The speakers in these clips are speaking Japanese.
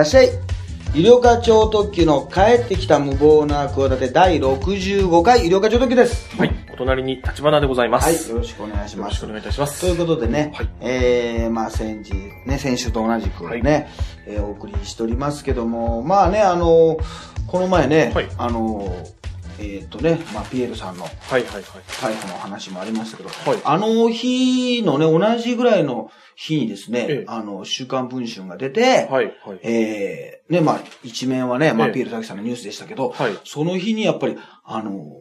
らっしゃい。医療課長特急の帰ってきた無謀な企て第65回医療課長特急です。はい。お隣に立花でございまはい、す。よろしくお願いしますよろしくお。願いいたします。ということでね、はいえー、まあ先日、ね、先週と同じくね、はいえーお送りしておりますけども、まあね、あの、この前ね、はいあの、えっ、とね、まあピエールさんのはいはいはい。逮捕の話もありましたけど、はいあの日のね、同じぐらいの日にですね、ええあの、週刊文春が出て、はいはい。えー、ね、まあ、一面はね、まあ、ええピエール滝さんのニュースでしたけど、はいその日にやっぱり、あの、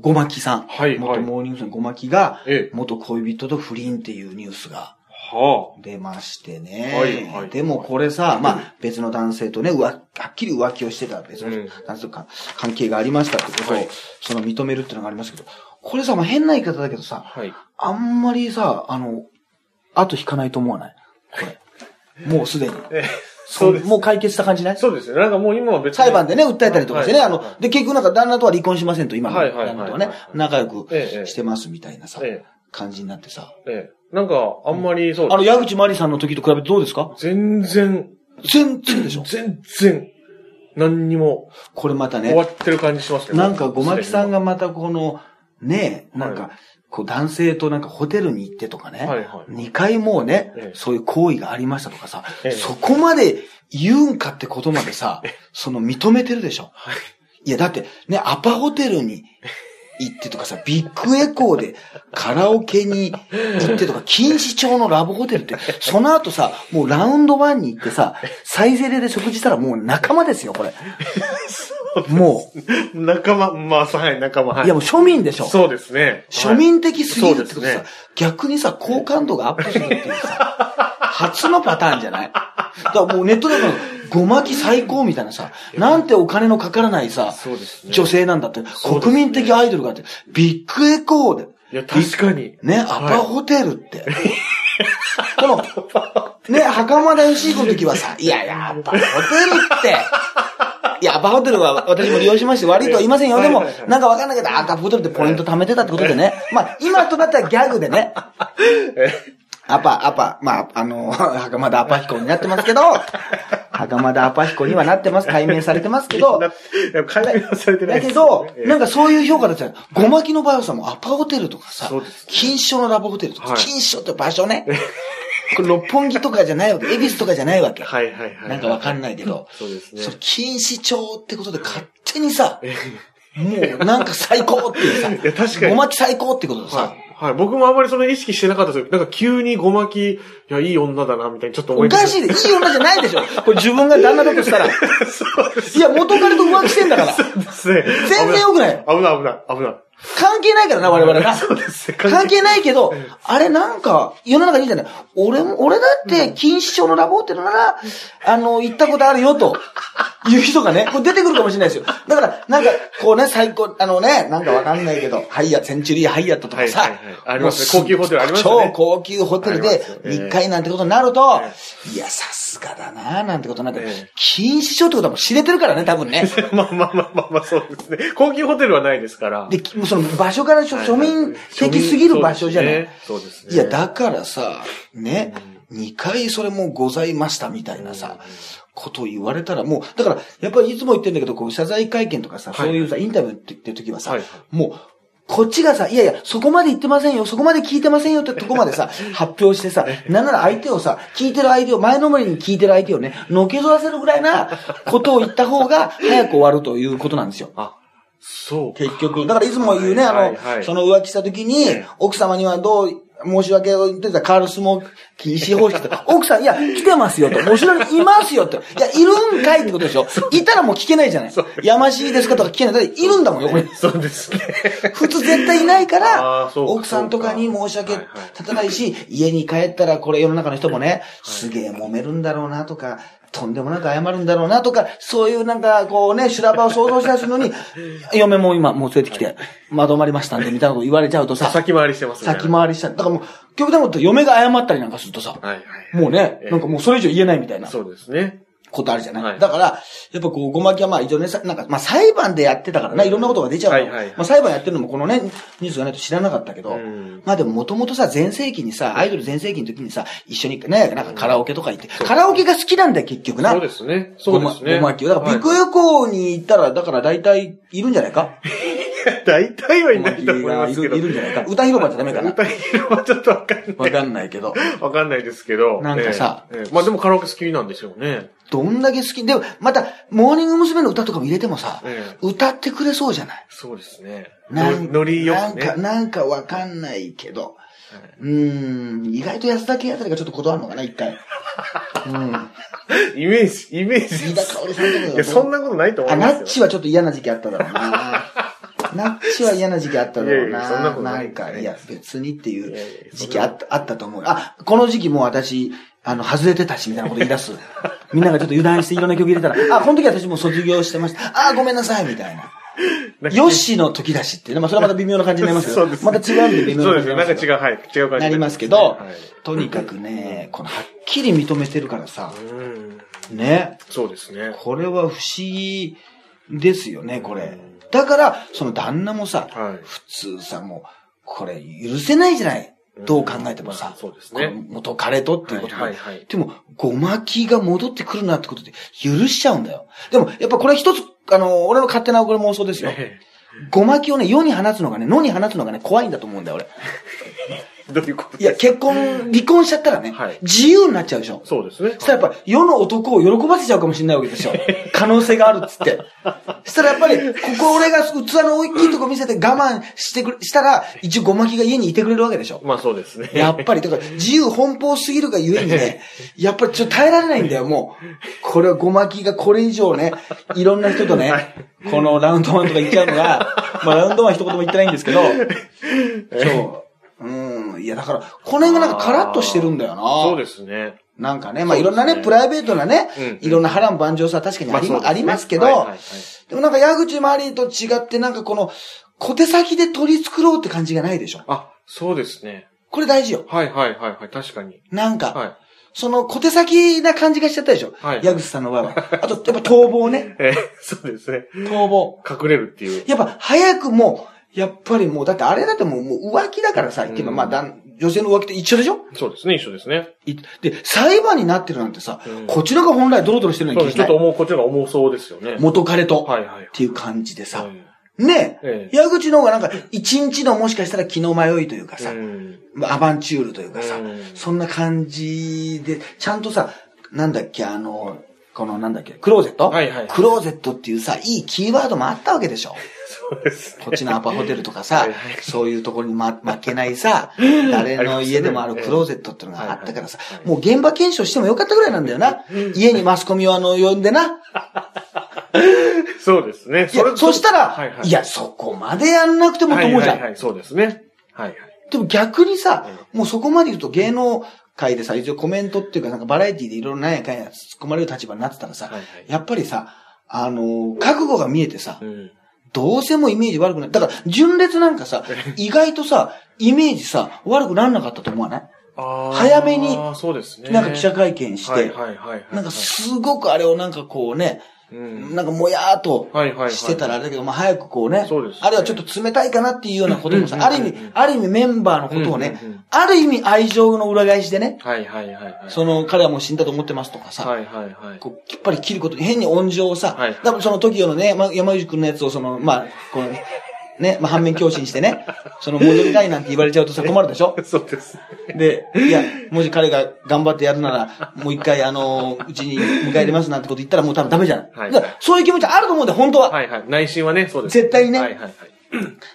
ごまきさん、はい元モーニング娘。ごまきが、ええ。元恋人と不倫っていうニュースがは出ましてね。はいはいでもこれさ、まあ、別の男性とね、うわはっきり浮気をしてた別のうん男性とか関係がありましたってことを、はいその認めるっていうのがありますけど、これさ、まあ、変な言い方だけどあ。さ、はい。あんまりさ、あの、後引かないと思わない？これ。もうすでに。えそうです。もう解決した感じない？そうですよ。なんかもう今は別に。裁判でね、訴えたりとかしてね、はいあの、で、結局なんか旦那とは離婚しませんと、今の旦那とはねはい、仲良くええしてますみたいなさ、え感じになってさ。え。ええ。なんか、あんまりそう。あの、矢口まりさんの時と比べてどうですか？全然、全然でしょ？全然、何にもこれまたね、終わってる感じしますけど。なんかごまきさんが。がまたこの、ね、なんか、こう男性となんかホテルに行ってとかね、はいはい。2回もうね、ええそういう行為がありましたとかさ、ええそこまで言うんかってことまでさ、その認めてるでしょ？はい。いや、だってね、アパホテルに行ってとかさ、ビッグエコーでカラオケに行ってとか、錦糸町のラブホテルって、その後さ、もうラウンドワンに行ってさ、サイゼで食事したらもう仲間ですよ、これ。も仲間、まあ、はい、仲間、はう、い。いやもう庶民でしょ。そうですね。庶民的すぎるってことさ、そうですね逆にさ、好感度がアップするっていうさ、初のパターンじゃない？だからもうネットでも、ゴマキ最高みたいなさ、なんてお金のかからないさ、そうですね。女性なんだって、国民的アイドルがあって、ビッグエコーで、いや、確かに。ね、アパホテルって。この、ね、袴田義彦の時はさ、い やいや、アパホテルって、いや、アパホテルは私も利用しまして悪いとは言いませんよ。でもなんかわかんないけど、アパホテルってポイント貯めてたってことでね。まあ、今となったらギャグでね、アパ、アパ、まあ、あの、袴田アパ彦になってますけど、袴田アパ彦にはなってます。解明されてますけど、解明はされてないだけど、なんか、かそういう評価だったら、ごまきの場合はさ、もうアパホテルとかさ金賞のラブホテルとか、はい金賞って場所ね。これ六本木とかじゃないわけ、恵比寿とかじゃないわけ。はいはいはい。なんかわかんないけど、そうですね。それ金糸町ってことで勝手にさ、もうなんか最高っていうさ、いや、確かに。ごまき最高ってことでさは、い。はい。僕もあんまりそれ意識してなかったですけど、なんか急にごまき、いや、いい女だな、みたいにちょっと思いおかしいで、いい女じゃないでしょ。これ自分が旦那だとしたら。いや、元彼と浮気してんだから。ですね。全然良くない。危ない危ない、危ない。関係ないからな、我々な。そうですね。関係ないけど、あれなんか、世の中にいいじゃない？俺も、俺だって、錦糸町のラブホテルなら、あの、行ったことあるよ、という人がね、これ出てくるかもしれないですよ。だから、なんか、こうね、最高、あのね、なんかわかんないけど、ハイア、センチュリーハイアットとかさ、はいはいはいありますね高級ホテルありますよね超高級ホテルですよええ1回なんてことになるとえ、いや、さすがだななんてことになってええ、錦糸町ってことはもう知れてるからね、多分ね。まあまあまあまあまあ、そうですね。高級ホテルはないですから。で、きその場所から庶庶民的すぎる場所じゃない？そうですね。いや、だからさ、ね、二回それもございましたみたいなさ、ことを言われたらもう、だから、やっぱりいつも言ってんだけど、こう、謝罪会見とかさ、はいそういうさ、インタビューって言ってる時はさ、もう、こっちがさ、いやいや、そこまで言ってませんよ、そこまで聞いてませんよってとこまでさ、発表してさ、なんなら相手をさ、聞いてる相手を、前のめりに聞いてる相手をね、のけぞらせるぐらいなことを言った方が、早く終わるということなんですよ。あ、そう。結局。だからいつも言うね、あの、はいはいその浮気した時に、奥様にはどう、申し訳を言ってたカールスモー禁止方式と 奥さん、いや、来てますよと。後ろにいますよと。いや、いるんかいってことでしょ。いたらもう聞けないじゃない。やましいですかとか聞けない。だっているんだもん、横に。そうですね。普通絶対いないかあら奥さんとかに申し訳立たないし、家に帰ったらこれ世の中の人もね、すげえ揉めるんだろうなとか、とんでもなく謝るんだろうなとか、そういうなんかこうね、修羅場を想像しだすのに、嫁も今もう連れてきて、まとまりましたんで、みたいなこと言われちゃうとさ、先回りしてますね。先回りした。だからもう、極端なこと嫁が謝ったりなんかするとさ、はいはい。もうねえ、えなんかもうそれ以上言えないみたいなこそうですね。ことあるじゃない、はいだから、やっぱこう、ごまきはまあ一応ね、さなんか、まあ裁判でやってたからな、いろんなことが出ちゃうの。はいはいはいまあ裁判やってるのもこのね、ニュースがないと知らなかったけど、うんまあでももともとさ、全盛期にさ、アイドル全盛期の時にさ、一緒にね、なんかカラオケとか行って、カラオケが好きなんだよ、結局な。そうですね。そうですね。ごまきを。だから、ビッグはいエコーに行ったら、だから大体いるんじゃないか？大体はいないと思いますけど。いるんじゃないか？歌広場じゃダメかな？歌広場はちょっとわかんない。わかんないけど。わかんないですけど。なんかさまあでもカラオケ好きなんでしょうね。どんだけ好き。でも、また、モーニング娘。の歌とかも入れてもさ、ええ歌ってくれそうじゃない？そうですね。なんノリよなんか、くね。なんかわかんないけど。うーん、意外と安田圭あたりがちょっと断るのかな、一回。うん。イメージ、イメージ。飯田香織さんとかがいや、そんなことないと思あ、いますよ。ナッチはちょっと嫌な時期あっただろうな。ナッチは嫌な時期あっただろうな。いやいやそんなことないんか、いや、別にっていう時期あった、あったと思う。あ、この時期もう私、あの、外れてたし、みたいなこと言い出す。みんながちょっと油断していろんな曲入れたら、あ、この時私もう卒業してました。あ、ごめんなさい、みたいな。なんかヨッシーの時だしっていうね。まあ、それはまた微妙な感じになりますけど、そうですまた違うんで微妙なそうですよ。なんか感じ違う、はい。違う感じになりますけど、はいとにかくね、このはっきり認めてるからさ、うん。ね。そうですね。これは不思議ですよね、これ。だから、その旦那もさ、はい普通さ、もう、これ許せないじゃない。どう考えてもさね。元彼とっていうことで。はいはいはいでも、ごまきが戻ってくるなってことで許しちゃうんだよ。でも、やっぱこれ一つ、あの、俺の勝手なこれ妄想ですよ。えごまきをね、世に放つのがね、野に放つのがね、怖いんだと思うんだよ、俺。え どういうこといや、結婚、離婚しちゃったらね、はい自由になっちゃうでしょ？そうですね。そしたらやっぱ世の男を喜ばせちゃうかもしれないわけですよ。可能性があるっつって。そしたらやっぱり、ここ俺が器の大きいとこ見せて我慢してくれ、したら、一応ごまきが家にいてくれるわけでしょ。まあそうですね。やっぱり、だから自由奔放すぎるがゆえにね、やっぱりちょっと耐えられないんだよ、もう。これはごまきがこれ以上ね、いろんな人とね、このラウンドワンとか言っちゃうのが、まあラウンドワン一言も言ってないんですけど、そう。うん。いや、だから、この辺がなんかカラッとしてるんだよな。そうですね。なんかね、まあいろんなね、プライベートなねいろんな波乱万丈さは確かにあり,、そうですねありますけど、でもなんか矢口マリーと違ってなんかこの、小手先で取り繕うって感じがないでしょ？あ、そうですね。これ大事よ。はいはいはいはい。確かに。なんか、はい。その小手先な感じがしちゃったでしょ？はい矢口さんの場合は。あと、やっぱ逃亡ね。えーそうですね。逃亡。隠れるっていう。やっぱ早くもう、やっぱりもう、だってあれだってもうもう浮気だからさ、言ってまあだん、女性の浮気って一緒でしょ？そうですね、一緒ですね。いで、裁判になってるなんてさ、うんこちらが本来ドロドロしてるのそうです。ちょっとに気しない。重う、こっちの方が重そうですよね。元彼と。はいはい。っていう感じでさ、うんねええ矢口の方がなんか、一日のもしかしたら気の迷いというかさ、うんまあアバンチュールというかさ、うんそんな感じで、ちゃんとさ、なんだっけ、あの、このなんだっけ、クローゼット？はいはいクローゼットっていうさ、いいキーワードもあったわけでしょ。そうですね。こっちのアパホテルとかさはいはい、そういうところに、ま、負けないさ、誰の家でもあるクローゼットっていうのがあったからさはいは、いもう現場検証してもよかったぐらいなんだよな。家にマスコミをあの、呼んでな。そうですね。いや、そしたら、はいはいいや、そこまでやんなくてもと思うじゃん。はいはいはい、そうですね。はいはい。でも逆にさう、もうそこまで言うと芸能界でさ、一応コメントっていうかなんかバラエティでいろいろ何やかんや突っ込まれる立場になってたらさ、はいはいやっぱりさ、あのー覚悟が見えてさ、うん。どうせもうイメージ悪くない。だから、純烈なんかさ、意外とさ、イメージさ、悪くなんなかったと思わない？早めにそうですね。なんか記者会見して。なんかすごくあれをなんかこうね、うん。なんかもやーっとしてたらあれだけど、まあ早くこうね、そうですねあるいはちょっと冷たいかなっていうようなこともさ、うんある意味ある意味メンバーのことをねある意味愛情の裏返しでね、はいはいはいはい。その彼はもう死んだと思ってますとかさ、はいはいはい。こう、きっぱり切ることに変に温情をさ、はい多分その TOKIO のね、ま山口くんのやつをその、まあ、この、ね、まあ反面教師にしてね、その戻りたいなんて言われちゃうとさ困るでしょ？そうです。で、いや、もし彼が頑張ってやるなら、もう一回あの、うちに迎え入れますなんてこと言ったらもう多分ダメじゃない。はいだからそういう気持ちあると思うんだよ、本当は。はいはい。内心はね、そうです。絶対にねはいはいはい。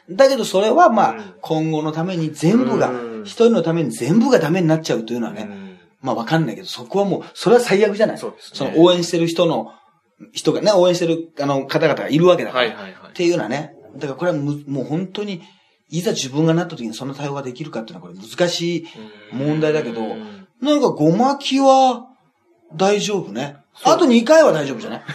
だけどそれはまあ、うん今後のために全部がうん、一人のために全部がダメになっちゃうというのはね、うんまあわかんないけど、そこはもう、それは最悪じゃない？そうですねの応援してる人の、人がね、応援してる、あの、方々がいるわけだから。はいはいはいっていうのはね。だからこれはむもう本当に、いざ自分がなった時にその対応ができるかっていうのはこれ難しい問題だけどうん、なんかごまきは大丈夫ね。あと2回は大丈夫じゃない？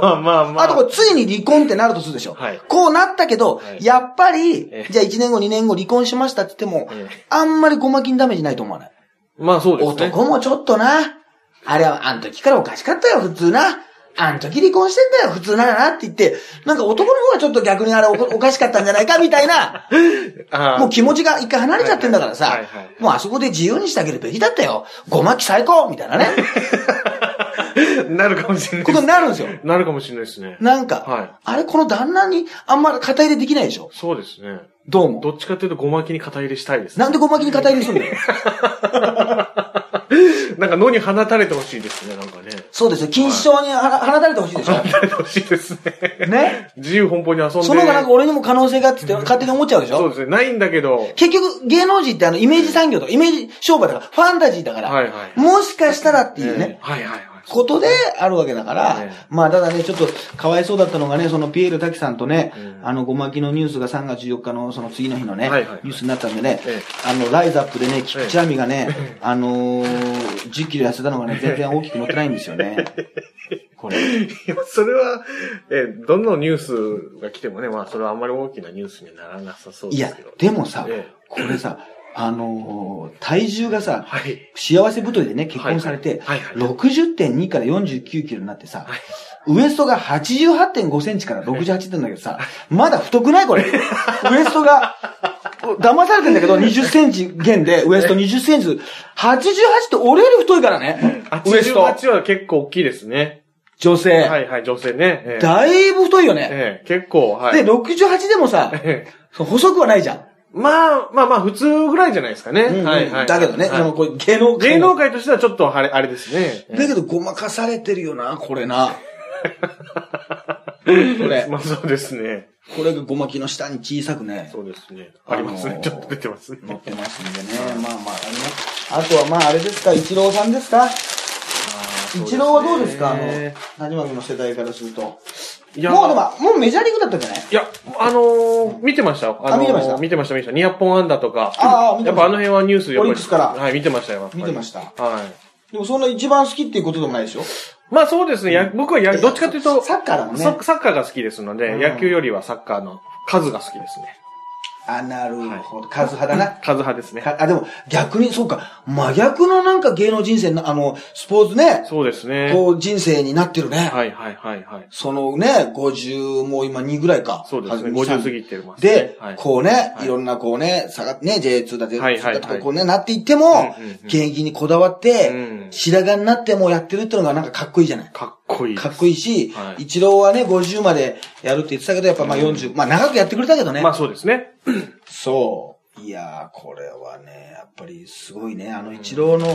まあまあまあ。あとこれついに離婚ってなるとするでしょ。はいこうなったけど、はいやっぱりえ、えじゃあ1年後2年後離婚しましたって言ってもええ、あんまりごまきにダメージないと思わない？まあそうですね。男もちょっとな、あれはあん時からおかしかったよ、普通な。あん時離婚してんだよ、普通ならなって言って、なんか男の方がちょっと逆にあれお おかしかったんじゃないか、みたいな。もう気持ちが一回離れちゃってんだからさはいはいはい、もうあそこで自由にしてあげるべきだったよ。ごまき最高みたいなね。なるかもしれないことになるんですよ。なるかもしれないですね。なんか、はいあれこの旦那にあんまり肩入れできないでしょ？そうですね。どうも。どっちかというとごまきに肩入れしたいですね。なんでごまきに肩入れするんだよ？なんか野に放たれてほしいですね、なんかね。そうですよ。禁止症には放たれてほしいでしょ？放たれてほしいですね。ね？自由奔放に遊んで。その方がなんか俺にも可能性があって勝手に思っちゃうでしょ？そうですね。ないんだけど。結局、芸能人ってあの、イメージ産業とか、イメージ商売だから、ファンタジーだから、はいはいもしかしたらっていうね、えーはいはいはい。ことであるわけだから、ええ。まあ、ただね、ちょっと、かわいそうだったのがね、そのピエール滝さんとね、うん。あの、ごまきのニュースが3月14日のその次の日のね、はいはいはい。ニュースになったんでね、えあの、ライズアップでね、菊池亜美がね、あのー、10キロ痩せたのがね、全然大きく乗ってないんですよね。これ。いや、それは、えーどのニュースが来てもね、まあ、それはあんまり大きなニュースにはならなさそういやですけど。、でもさええ、これさ、あのー、体重がさ、はい。幸せ太りでね、結婚されて、はいはいはい60.2から49キロになってさ、ウエストが88.5センチから68点だけどさ、まだ太くないこれ。ウエストが、騙されてんだけど、20センチ減で、ウエスト20センチ。88って俺より太いからね。ウエスト。88は結構大きいですね。女性。はいはい、女性ね。ええだいぶ太いよね。ええ結構、はい。で、68でもさ、細くはないじゃん。まあ、まあまあ、普通ぐらいじゃないですかね。うんうんはいはい。だけどね、はいそのこれ芸能界芸能界としてはちょっとあれ、あれですね。だけどごまかされてるよな、これな。これ。まあそうですね。これがごまきの下に小さくね、そうですね。ありますね。あのーちょっと出てますね。乗ってますんでね。まあまあ、あります。あとはまああれですか、イチローさんですか？イチローはどうですか？あの、何島君の世代からすると。いや、もうでも、もうメジャーリーグだったんじゃない？いや、あのー見てましたよ。あのー見てました？見てました、見てました。200本安打とか。ああ見てましたやっぱあの辺はニュースやっぱりオリックスからはい、見てましたよ。見てましたはい。でもそんな一番好きっていうことでもないでしょ？まあそうですね。や僕はや、どっちかというと、サッカーだもんねササッカーが好きですので、うん野球よりはサッカーの数が好きですね。あ、なるほど。数派だな。数派ですね。かあ、でも逆に、そうか、真逆のなんか芸能人生の、あの、スポーツね、そうですね。こう人生になってるね。はいはいはいはい。そのね、50、もう今2ぐらいか。そうですね。2 50過ぎてますね。で、はい、こうね、はいい、ろんなこうね、下がってね、J2 だ、J2 はいはいはいだとかこうね、なっていっても、現役にこだわって、うん白髪になってもやってるってのがなんかかっこいいじゃない。かっこいい。かっこいいし、はいイチローはね、50までやるって言ってたけど、やっぱまあ40、まあ長くやってくれたけどね。まあそうですね。そう。いやー、これはね、やっぱりすごいね。あの、イチローの、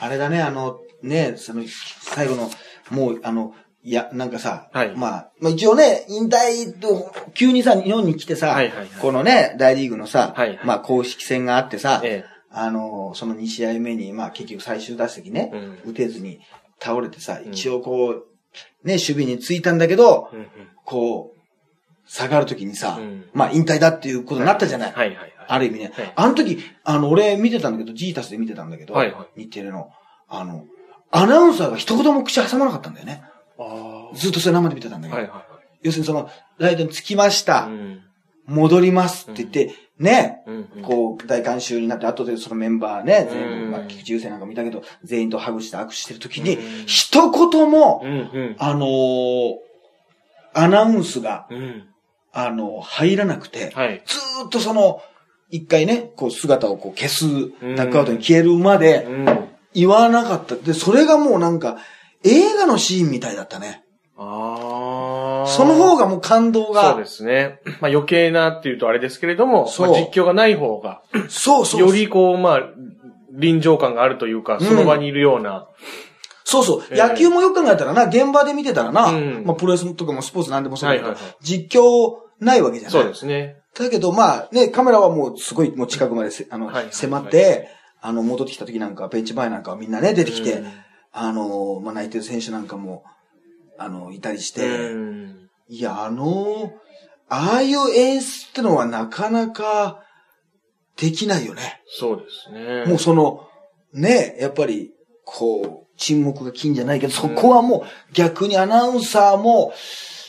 あれだね、あの、ね、その、最後の、もう、あの、いや、なんかさ、はいまあ、まあ一応ね、引退と、急にさ、日本に来てさ、はいはいはいこのね、大リーグのさ、はいはいまあ公式戦があってさ、ええあの、その2試合目に、まあ結局最終打席ね、うん打てずに倒れてさ、ん一応こう、ね、守備についたんだけど、うんうんこう、下がるときにさ、うんまあ引退だっていうことになったじゃない。はいはいはい。ある意味ね。はいあの時、あの、俺見てたんだけど、ジータスで見てたんだけど、はいは日テレの、あの、アナウンサーが一言も口挟まなかったんだよね。あずっとそれ生で見てたんだあ。けど。はいはい要するにその、ライトに着きました。戻りますって言って、ね、うんうんこう、大観衆になって、後でそのメンバーね、全うん部、まあ、菊池雄星なんか見たけど、全員とハグして握手してる時にうん、一言も、うんうん。あのーアナウンスが、うん。あの、入らなくて、はい。ずーっとその、一回ね、こう姿をこう消す、んダックアウトに消えるまでうん。言わなかった。で、それがもうなんか、映画のシーンみたいだったね。ああ。その方がもう感動が。そうですね。まあ余計なっていうとあれですけれども、そうまあ実況がない方が、そうそう。よりこう、まあ、臨場感があるというか、その場にいるような。そうそう。ええ野球もよく考えたらな、現場で見てたらな、うんまあプロレスとかもスポーツなんでもそうだけど、はいはいはい実況ないわけじゃない。そうですね。だけどまあね、カメラはもうすごいもう近くまでせあの、はいはいはい迫って、あの、戻ってきた時なんか、ベンチ前なんかはみんなね、出てきて、うんあの、まあ泣いてる選手なんかも、あの、いたりして、うんいや、あの、ああいう演出ってのはなかなかできないよね。そうですね。もうその、ね、やっぱり、こう、沈黙が金じゃないけど、そこはもう逆にアナウンサーも、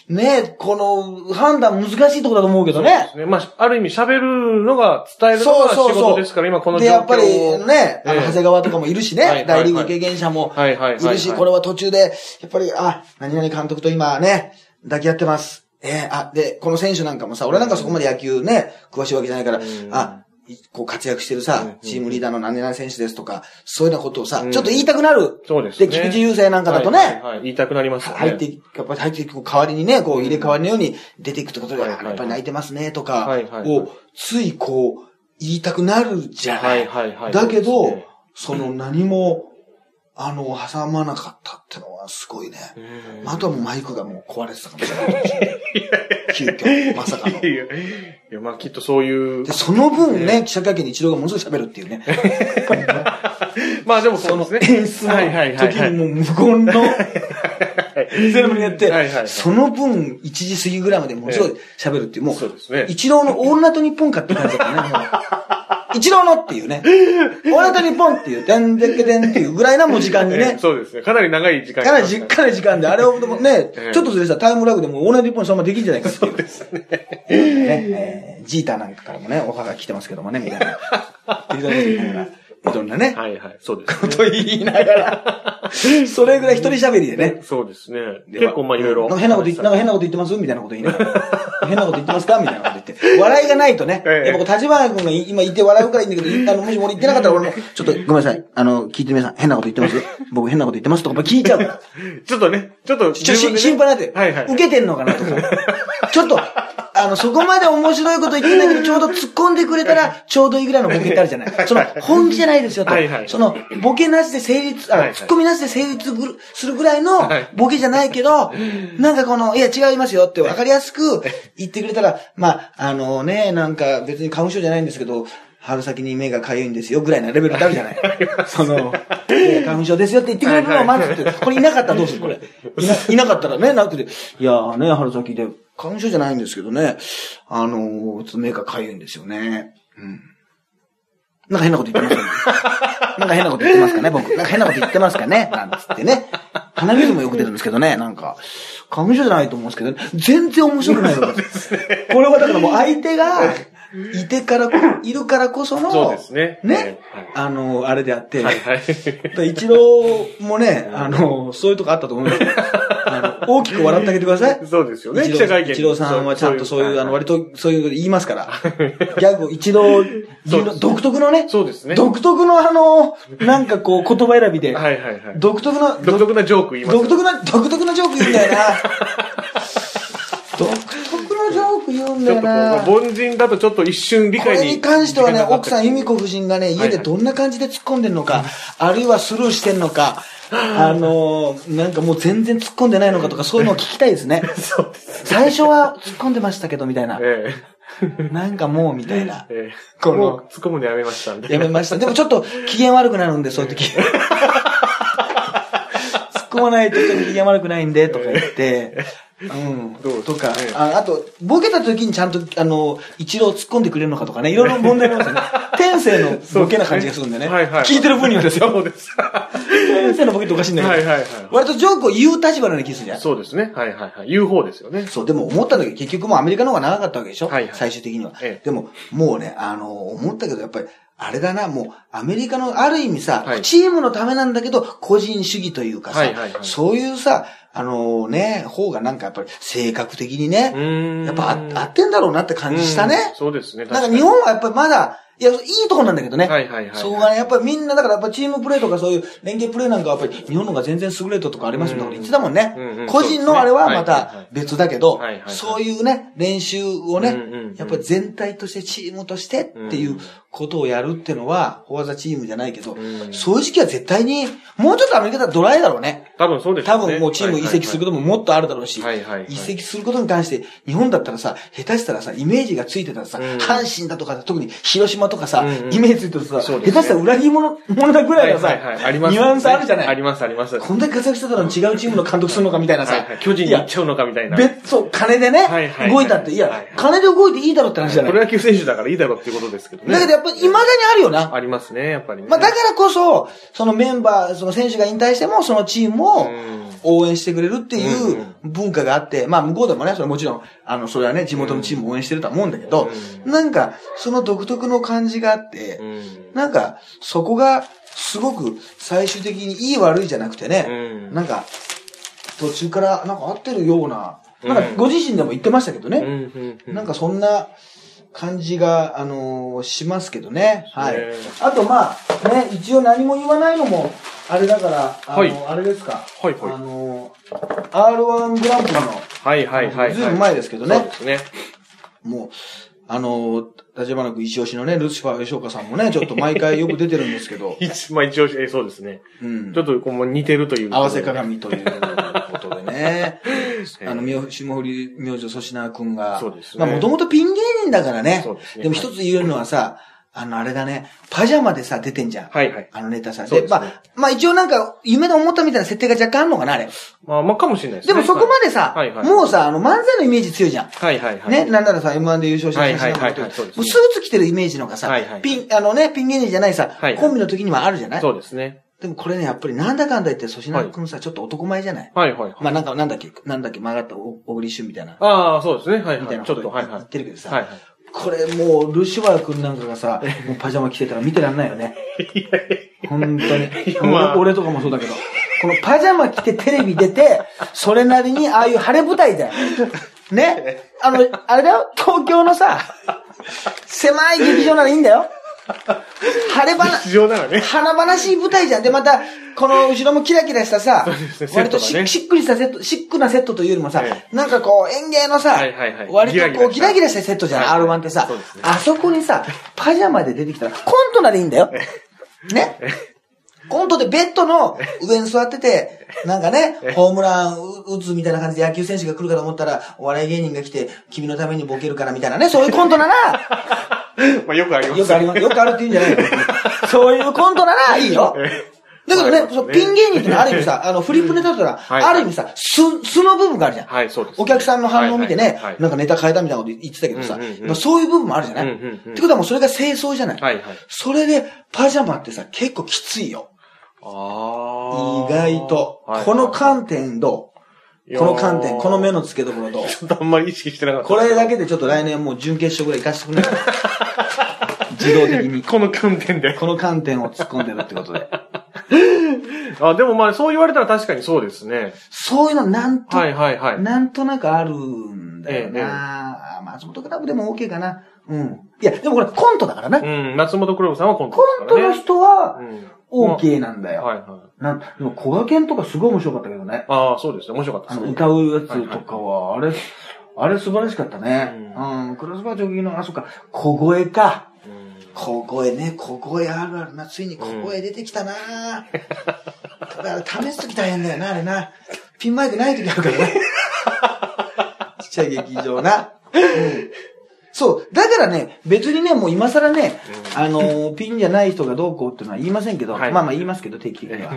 ね、この判断難しいところだと思うけどね。ね。まあ、ある意味喋るのが、伝えるのが仕事ですから、今この状で、況やっぱりね、あの、ええ。長谷川とかもいるしね、はいはい大リーグ経験者もはいはいはいはい。いるし、これは途中で、やっぱり、あ、何々監督と今ね、抱き合ってます。ええあ、で、この選手なんかもさ、俺なんかそこまで野球ね、詳しいわけじゃないから、あ、いこう活躍してるさ、チームリーダーの何々選手ですとか、そういうようなことをさ、ちょっと言いたくなる。そうですね。で、菊池雄星なんかだとね、はいはいはい。言いたくなりますよね。入って、やっぱり入っていく代わりにね、こう入れ替わりのように出ていくってことで、やっぱり泣いてますねとかを、ついこう、言いたくなるじゃなはいいはいはい。だけどその何も、あの、挟まなかったってのはすごいね。うんあとはもうマイクがもう壊れてたかもしれない。急遽、まさかの い。やいや、まあきっとそういうで、、その分ね、記者会見で一郎がものすごい喋るっていうね。まあでもそのですね。演出の。時にもう無言のセレモニーやって、その分1時過ぎぐらいまでものすごい喋るっていう、もう。一郎のオールナイトニッポンかって感じだったね。一郎のっていうね。オールナイトニッポンっていう、てんでけてんっていうぐらいなもう時間にえねえ。そうですね。かなり長い時間かなりじ、かなり時間で、あれをね、ええちょっとずれたタイムラグでもうオールナイトニッポンそのままできるんじゃないかっていう。そうですね。えージーターなんかからもね、オファーが来てますけどもね、みたいな。いろんな、ね、はいはい。そうですね。こと言いながら、それぐらい一人喋りでね。そうですね。結構まあいろいろ。なんか変なこと言って、なんか変なこと言ってますみたいなこと言いながら。変なこと言ってますかみたいなこと言って。笑いがないとね。ええやっぱ立花君が今いて笑うからいいんだけど、あの、もし俺言ってなかったら俺も、ちょっとごめんなさい。あの、聞いてみなさい。変なこと言ってます？僕変なこと言ってますとか、聞いちゃうから。ちょっとね、ちょっと心配になって。はいはい。受けてんのかなとか。ちょっと、あの、そこまで面白いこと言ってないけど、ちょうど突っ込んでくれたら、ちょうどいいぐらいのボケ。ってあるじゃない。その、本気じゃないですよと。はいはい。その、ボケなしで成立、あはいはい。突っ込みなしで成立するぐらいのはい。ボケじゃないけど、なんかこの、いや違いますよって分かりやすく言ってくれたら、まあ、あのね、なんか別に花粉症じゃないんですけど、春先に目が痒いんですよぐらいなレベルってあるじゃない。その、花粉症ですよって言ってくれるのを待つって、これいなかったらどうする？これ。いな、いなかったらね、なくて、いやーね、春先で、花粉症じゃないんですけどね、あのー、ちょっと目が痒いんですよね。うん。なんか変なこと言ってますかね。なんか変なこと言ってますかね、僕。なんか変なこと言ってますかねなんつってね。鼻水もよく出るんですけどね、なんか。花粉症じゃないと思うんですけど、ね、全然面白くないわけです。これはだからもう相手が、いてから、いるからこその、そうですね。ね、はいあの、あれであって、はいはい。一郎もね、あの、そういうとこあったと思うんですよ。あの、大きく笑ってあげてください。そうですよね。一郎記者会見。一郎さんはちゃんとそういう、あの、割と。とそういうの言いますから。ギャグ、一郎独特のね、そうですね。独特のあの、なんかこう、言葉選びで、はいはいはい。独特な、独特なジョーク言いますよ独特な、独特なジョーク言うんだよな。独特なジョーク言うんだよな。う、凡人だとちょっと一瞬理こ解に。れに関してはね、奥さん、由美子。子夫人がね、家はいはいでどんな感じで突っ込んでんのか、あるいはスルーしてんのか、あのー、なんかもう全然突っ込んでないのかとか、そういうのを聞きたいですね。そうです。最初は突っ込んでましたけど、みたいな。えなんかもう、みたいえな。ええこの突っ込むのやめましたんで。やめました。でもちょっと機嫌悪くなるんで、そういう時。込まないとちょっと機嫌悪くないんで、とか言って。うん。どうとかええ、ああと、ボケた時にちゃんと、あの、一郎突っ込んでくれるのかとかね、いろいろ問題ありますよね。天性のボケな感じがするんでね。はいはい。聞いてる分にはですよ。そうです。は 天性のボケっておかしいんだけど。いはいはい。割とジョークを言う立場の気がするじゃん。そうですね。はいはいはい。言う方ですよね。そう、でも思ったんだけど、結局もうアメリカの方が長かったわけでしょ？はいはい最終的には。ええでも、もうね、あの、思ったけど、やっぱり、あれだな、もう、アメリカの、ある意味さ、はいチームのためなんだけど、個人主義というかさ、はいはいはいそういうさ、あのね、方がなんかやっぱり性格的にね、んやっぱあ合ってんだろうなって感じしたねうん。そうですね。なんか日本はやっぱりまだ、いや、いいとこなんだけどね。はいはいはい。そこがね、やっぱりみんな、だからやっぱチームプレーとかそういう連携プレーなんかはやっぱり日本の方が全然優れたとかありますよ。だから言ってたもんねうんうん。個人のあれはまはいはいたはい別だけどはいはいは、いそういうね、練習をねうんうんうん、やっぱり全体としてチームとしてっていうことをやるっていうのは、フォアザチームじゃないけどうん、そういう時期は絶対に、もうちょっとアメリカだとドライだろうね。多分そうです多よね。分もうチーム移籍することももっとあるだろうし、はいはいはい移籍することに関して、日本だったらさ、下手したらさ、イメージがついてたらさ、うん阪神だとか、特に広島とかさ、うんうんイメージついてるとさ、ね下手したら裏切り者者だぐらいのさ、はいはいニュアンスあるじゃない？ありますあります。こんだけ活躍してたのに違うチームの監督するのかみたいなさ、はいはい巨人に行っちゃうのかみたいな。別、そう、金でね、はいはいはい動いたって、いや、はいはい金で動いていいだろって話じゃない？プロ野球選手だからいいだろうっていうことですけどね。だけどやっぱり未だにあるよな。ありますね、やっぱりね。まあだからこそ、そのメンバー、その選手が引退しても、そのチームを、うん応援してくれるっていう文化があって、まあ向こうでもね、それもちろん、あの、それはね、地元のチームを応援してるとは思うんだけど、なんか、その独特の感じがあって、うん。なんか、そこが、すごく最終的にいい悪いじゃなくてね、うん。なんか、途中からなんか合ってるような、うんなんかご自身でも言ってましたけどね、なんかそんな感じが、あのーしますけどね。はいね。あとまあ、ね、一応何も言わないのも、あれだから、あの、はいあれですか？はいはいあのー R1 グランプリの、はいはいはいはい。ずいぶん前ですけどねそうですね。もう、あのー、立花君一押しのね、ルシファー吉岡さんもね、ちょっと毎回よく出てるんですけど、一、まあ一応、えそうですね。うんちょ。っとこう似てるという。合わせ鏡ということでね。えあの、霜降り明星粗品くんが。そうですねまあ、もともとピン芸人だからね。そうですねでも一つ言えるのはさ、あの、あれだね、パジャマでさ、出てんじゃん。はいはい。あのネタさ。で、ねまあ、まあ一応なんか、夢で思ったみたいな設定が若干あるのかな、あれ。まあ、まあかもしれないですね。でもそこまでさ、はいはいもうさ、あの、漫才のイメージ強いじゃん。はいはいはい。ね、なんならさ、M1 で優勝した写真なんもうスーツ着てるイメージのがさ、はいはいピン、あのね、ピン芸人じゃないさ、はいはいコンビの時にもあるじゃない？そうですね。でもこれね、やっぱりなんだかんだ言って粗品くんさ、ちょっと男前じゃない？はいはいはい。まあなんか、なんだっけ、なんだっけ、曲がった小小栗旬みたいな。ああ、そうですね。はいはい。みたいなちょっと、はいはい。ってるけどさ、はいはい。これもう、ルシファー君なんかがさ、もうパジャマ着てたら見てらんないよね。本当に。まあ俺俺とかもそうだけど。このパジャマ着てテレビ出て、それなりにああいう晴れ舞台で、ね。あの、あれだよ、東京のさ、狭い劇場ならいいんだよ。晴れ花、日常ならね。華々しい舞台じゃん。で、また、この後ろもキラキラしたさ、ね割とシッ,、セットがね。シックにしたセット、シックなセットというよりもさ、えなんかこう演芸のさ、はいはいはい。割とこうギギラギラしたセットじゃん、はいはい R1 ってさ、ね。あそこにさ、パジャマで出てきたら、コントならいいんだよ。ね。コントでベッドの上に座ってて、なんかね、ホームラン打つみたいな感じで野球選手が来るかと思ったら、お笑い芸人が来て、君のためにボケるからみたいなね、そういうコントなら、まあよくあります。よくあります。よくあるって言うんじゃないよ。そういうコントならいいよ。だけどね、はいそのピン芸人ってのはある意味さ、あの、フリップネタだったら、はいある意味さ、素、素の部分があるじゃん。はい、そうです。お客さんの反応を見てねなんかネタ変えたみたいなこと言ってたけどさ、そういう部分もあるじゃない、ってことはもうそれが清掃じゃない、はいはい。それで、パジャマってさ、結構きついよ。あ意外と。はいこの観点どいうこの観点、この目の付けどころどう？ちょっとあんまり意識してなかった。これだけでちょっと来年もう準決勝ぐらい行かせてくれない 自動的に。この観点で。この観点を突っ込んでるってことで。あ、でもまあ、そう言われたら確かにそうですね。そういうのなんと、はいはいはい。なんとなくあるんだよええええな、あ松本クラブでも OK かな。うん。いや、でもこれコントだからね。うん、松本黒部さんはコントコントの。人はうん。OK なんだよ。はいはい。なんでも、小賀健とかすごい面白かったけどね。ああ、そうですね。面白かったね。歌うやつとかは、あれ、あれ素晴らしかったね。ううん。クロスバージョギの、あ、そっか、小声か。うん小声ね、小声あるあるな。ついに小声出てきたな、ただ、試すとき大変だよな、あれな。ピンマイクないときあるからね。ちっちゃい劇場な。うんそう。だからね、別にね、もう今更ね、あのーピンじゃない人がどうこうっていうのは言いませんけど、はいまあまあ言いますけど、定期的には。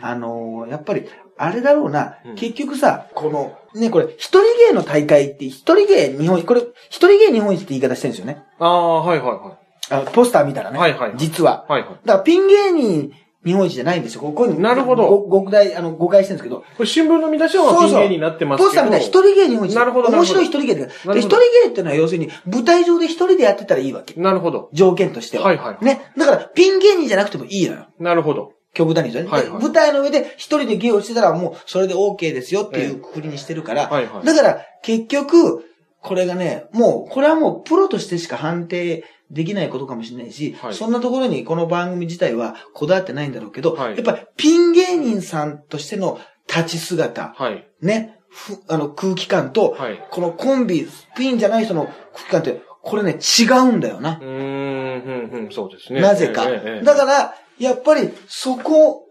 あのーやっぱり、あれだろうな、うん結局さ、この、ね、これ、一人芸の大会って、一人芸日本一、これ、一人芸日本一って言い方してるんですよね。ああ、はいはいはあのポスター見たらね。はいはい実は。い。はいはい。だから、ピン芸人日本一じゃないんですよ。こうこういうのなるほどご誤解、あの、誤解してるんですけど。これ新聞の見出しはピン芸になってますけど。ポスターみたいな一人芸日本一。なるほど面白い一人芸で。一人芸ってのは要するに、舞台上で一人でやってたらいいわけ。なるほど。条件としては。はいはいね。だから、ピン芸人じゃなくてもいいのよ。なるほど。極端に言うとね、はいはいで舞台の上で一人で芸をしてたらもうそれで OK ですよっていうくくりにしてるから、はいはいだから結局、これがね、もう、これはもうプロとしてしか判定できないことかもしれないし、はいそんなところにこの番組自体はこだわってないんだろうけど、はいやっぱりピン芸人さんとしての立ち姿、はい。ね、ふあの空気感と、はい。このコンビ、ピンじゃない人の空気感って、これね、違うんだよな。うーん、うん、うん、そうですね。なぜか。ええええだから、やっぱりそこ、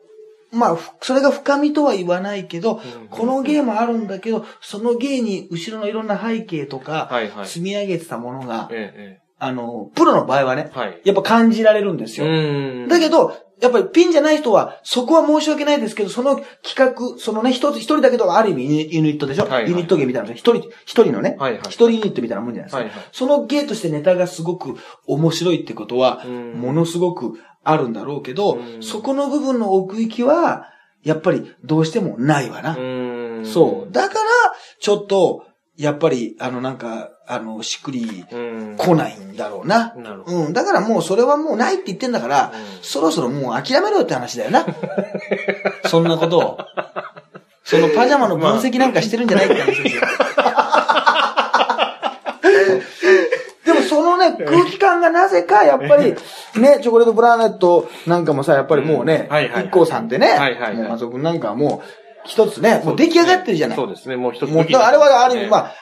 まあ、ふそれが深みとは言わないけど、うんこの芸もあるんだけど、その芸に後ろのいろんな背景とか、はいはい。積み上げてたものが、ええあの、プロの場合はねええ、はい。やっぱ感じられるんですうよ。だけど、やっぱりピンじゃない人は、そこは申し訳ないですけど、その企画、そのね、一つ、一人だけど、ある意味ユニットでしょ、はいはいユニット芸みたいなの。一人、一人のね、はいはい一人ユニットみたいなもんじゃないですか。はいはいその芸としてネタがすごく面白いってことは、うんものすごくあるんだろうけど、うんそこの部分の奥行きは、やっぱりどうしてもないわな。うん。そう。だから、ちょっと、やっぱり、あの、なんか、あの、しっくりうん。来ないんだろうな。なるほど。うん。だからもうそれはもうないって言ってんだから、うんそろそろもう諦めろよって話だよな。そんなことを。そのパジャマの分析なんかしてるんじゃないって話ですよ。でもそのね、空気感がなぜか、やっぱり、ね、チョコレートプラネットなんかもさ、やっぱりもうねうんはいさんってねはいはいはい、もう松尾くんなんかはもう、一つね、もう出来上がってるじゃない。そうですね、もう一つ。もう、あれはある意味、まあ、あ、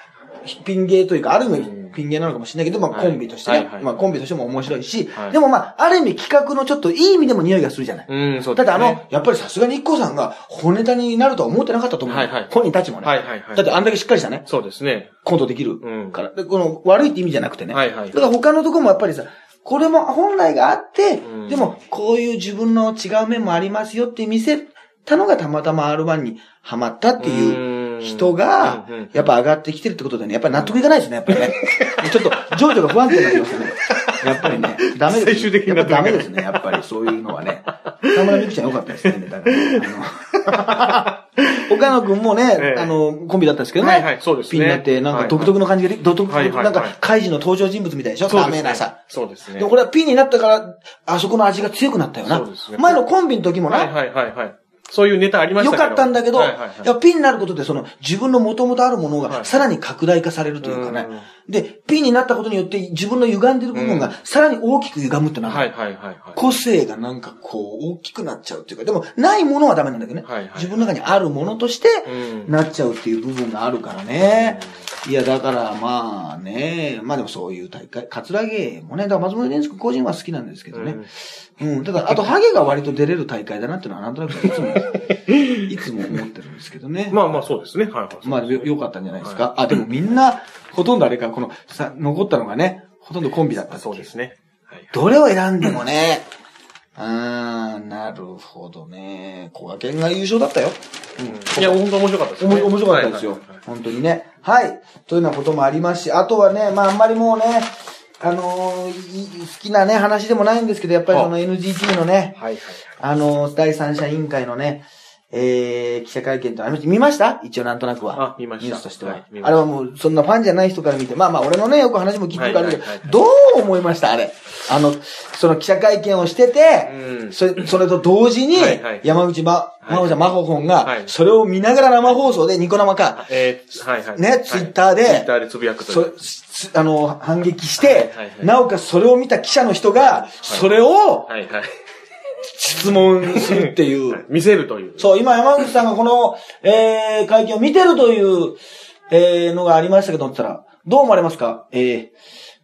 ピン芸というか、ある意うん味、ピン芸なのかもしれないけど、まあ、はいコンビとしてねまあ、コンビとしても面白いしはい、でもまあ、ある意味企画のちょっといい意味でも匂いがするじゃない。うん、そう。だってあの、やっぱりさすがに IKKO さんが本ネタになるとは思ってなかったと思う。はいはい本人たちもね。はいはいはい。だってあんだけしっかりしたね、そうですね。コントできるうんから。で、この悪いって意味じゃなくてね。はいはいだから他のとこもやっぱりさ、これも本来があって、うんでもこういう自分の違う面もありますよって見せたのがたまたま R1 にハマったっていうう人がやっぱ上がってきてるってことでね、やっぱり納得いかないですね、やっぱりね。ちょっと、情緒が不安定になってますよね。やっぱりね、ダメです。最終的にダメですね、やっぱりそういうのはね。田村美久ちゃんよかったですね、ネタがねあの岡野くんもねえ、えあの、コンビだったんですけどね。はいはいそうですねピンになって、なんか独特の感じで、独特、なんか、カイジの登場人物みたいでしょ？ダメなさ。そうですね。でもこれはピンになったから、あそこの味が強くなったよなそうですね。前のコンビの時もな、はいはいはいはい。そういうネタありましよたけど。かったんだけど、はいはいはいピンになることで、その自分の元々あるものはいがさらに拡大化されるというかね。うんで、ピンになったことによって自分の歪んでる部分がさらに大きく歪むってなる。はいはいはいはい。個性がなんかこう大きくなっちゃうっていうか、でもないものはダメなんだけどね。はいはい自分の中にあるものとしてうんなっちゃうっていう部分があるからね。いや、だからまあね、まあでもそういう大会、カツラゲもね、だから松本蓮君個人は好きなんですけどね。うん。ただ、あと、ハゲが割と出れる大会だなっていうのは、なんとなくいつも、いつも思ってるんですけどね。まあまあそうですね。はいはい。まあ、よ、良かったんじゃないですか。あ、でもみんな、ほとんどあれか、この、さ、残ったのがね、ほとんどコンビだったそうですね。はい。どれを選んでもね、あー、なるほどね。小賀健が優勝だったよ。いや、本当面白かったですね。面白かったですよ。本当にね。はい。というようなこともありますし、あとはね、まああんまりもうね、あのーい好きなね、話でもないんですけど、やっぱりその NGT のね、はいはい。あのー第三者委員会のね、えー、記者会見とありました。見ました？一応なんとなくは。あ見ました。ニュースとしては。はいあれはもう、そんなファンじゃない人から見て、まあまあ、俺のね、よく話も聞いてるからど、う思いました？あれ。あの、その記者会見をしてて、うん。それ、それと同時に山口ま、い。まほちゃん、まほほんがはい、それを見ながら生放送で、ニコ生か、えー、はいはい。ねツイッターでツイッターでつぶやくとあの、反撃してなおかつそれを見た記者の人が、それをはいはい。質問するっていう。見せるという。そう、今山口さんがこの、えー、会見を見てるという、えー、のがありましたけど、って言ったら、どう思われますか？えー、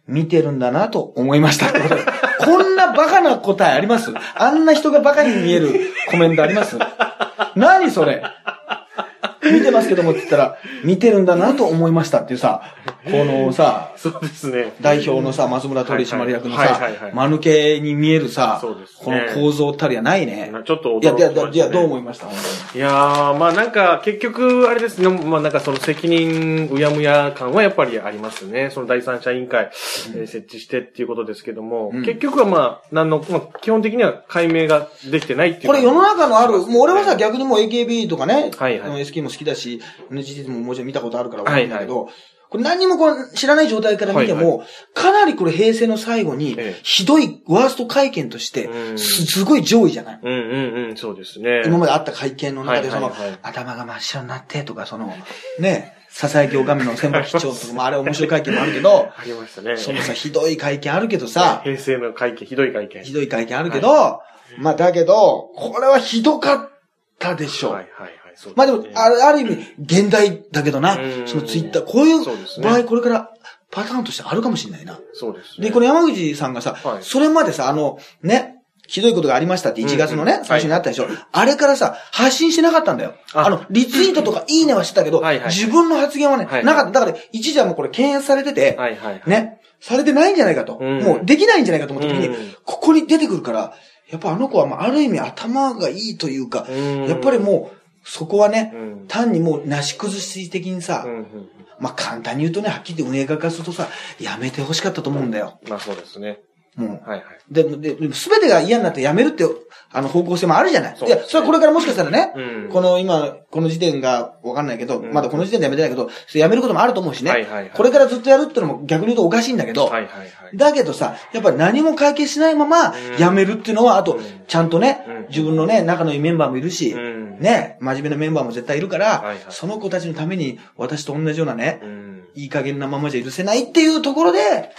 見てるんだなと思いました。こんなバカな答えあります？あんな人がバカに見えるコメントあります？何それ？見てますけどもって言ったら、見てるんだなと思いましたっていうさ、このさ、そうですね。代表のさ、松村取締役のさはいはいはいはい、間抜けに見えるさ、こね。の構造たりはないね。ちょっと驚いや、いや、きましたね。いや、どう思いました？いやー、まあなんか、結局、あれですね、まあなんかその責任うやむや感はやっぱりありますね。その第三者委員会、えー設置してっていうことですけども、うん。結局はまあ、なんの、まあ基本的には解明ができてないっていう。これ世の中のある、もう俺はさ、はい逆にもう AKB とかね、はいはい。SK も好きだし、NGT ももちろん見たことあるからわかるんだけど、これ何にもこう知らない状態から見ても、かなりこれ平成の最後にええ、ひどいワースト会見としてう、ん。すすごい上位じゃない。うんうんうん、そうですね。今まであった会見の中で、その頭が真っ白になってとか、その、ね、佐々木おかみの先輩機長とかもあれ面白い会見もあるけど、ありましたね。そのさ、ひどい会見あるけどさ、平成の会見、ひどい会見。ひどい会見あるけど、まあだけど、これはひどかったでしょ。はいはいはい。そうまあでも、あれ、る、ある意味、現代だけどなう、んそのツイッター、こういう場合、これからパターンとしてあるかもしれないな。そうですね。で、この山口さんがさは、いそれまでさ、あの、ね、ひどいことがありましたって1月のね最初にあったでしょ。あれからさ、発信してなかったんだよ。ああの、リツイートとかいいねはしてたけどはいはいは、い自分の発言はねはい、なかった。だから、一時はもうこれ検閲されてて、はいはいはい。ね、されてないんじゃないかと。うんもうできないんじゃないかと思った時にうん、ここに出てくるから、やっぱあの子は、まあ、ある意味頭がいいというか、うんやっぱりもう、そこはね、うん単にもう、なし崩し的にさ、まあ、簡単に言うとね、はっきり運営側からするとさ、やめてほしかったと思うんだよ。まあそうですね。もう。はいはい。で、で、ですべてが嫌になって辞めるって、あの方向性もあるじゃない。いや、それはこれからもしかしたらね、うんこの今、この時点がわかんないけど、んまだこの時点で辞めてないけど、それ辞めることもあると思うしね。はいはいはいこれからずっとやるってのも逆に言うとおかしいんだけど、はいはいはい。だけどさ、やっぱり何も解決しないままうん辞めるっていうのは、あとうん、ちゃんとね、うん自分のね、仲のいいメンバーもいるし、うんね、真面目なメンバーも絶対いるから、はいはいその子たちのために私と同じようなね、うん。いい加減なままじゃ許せないっていうところで、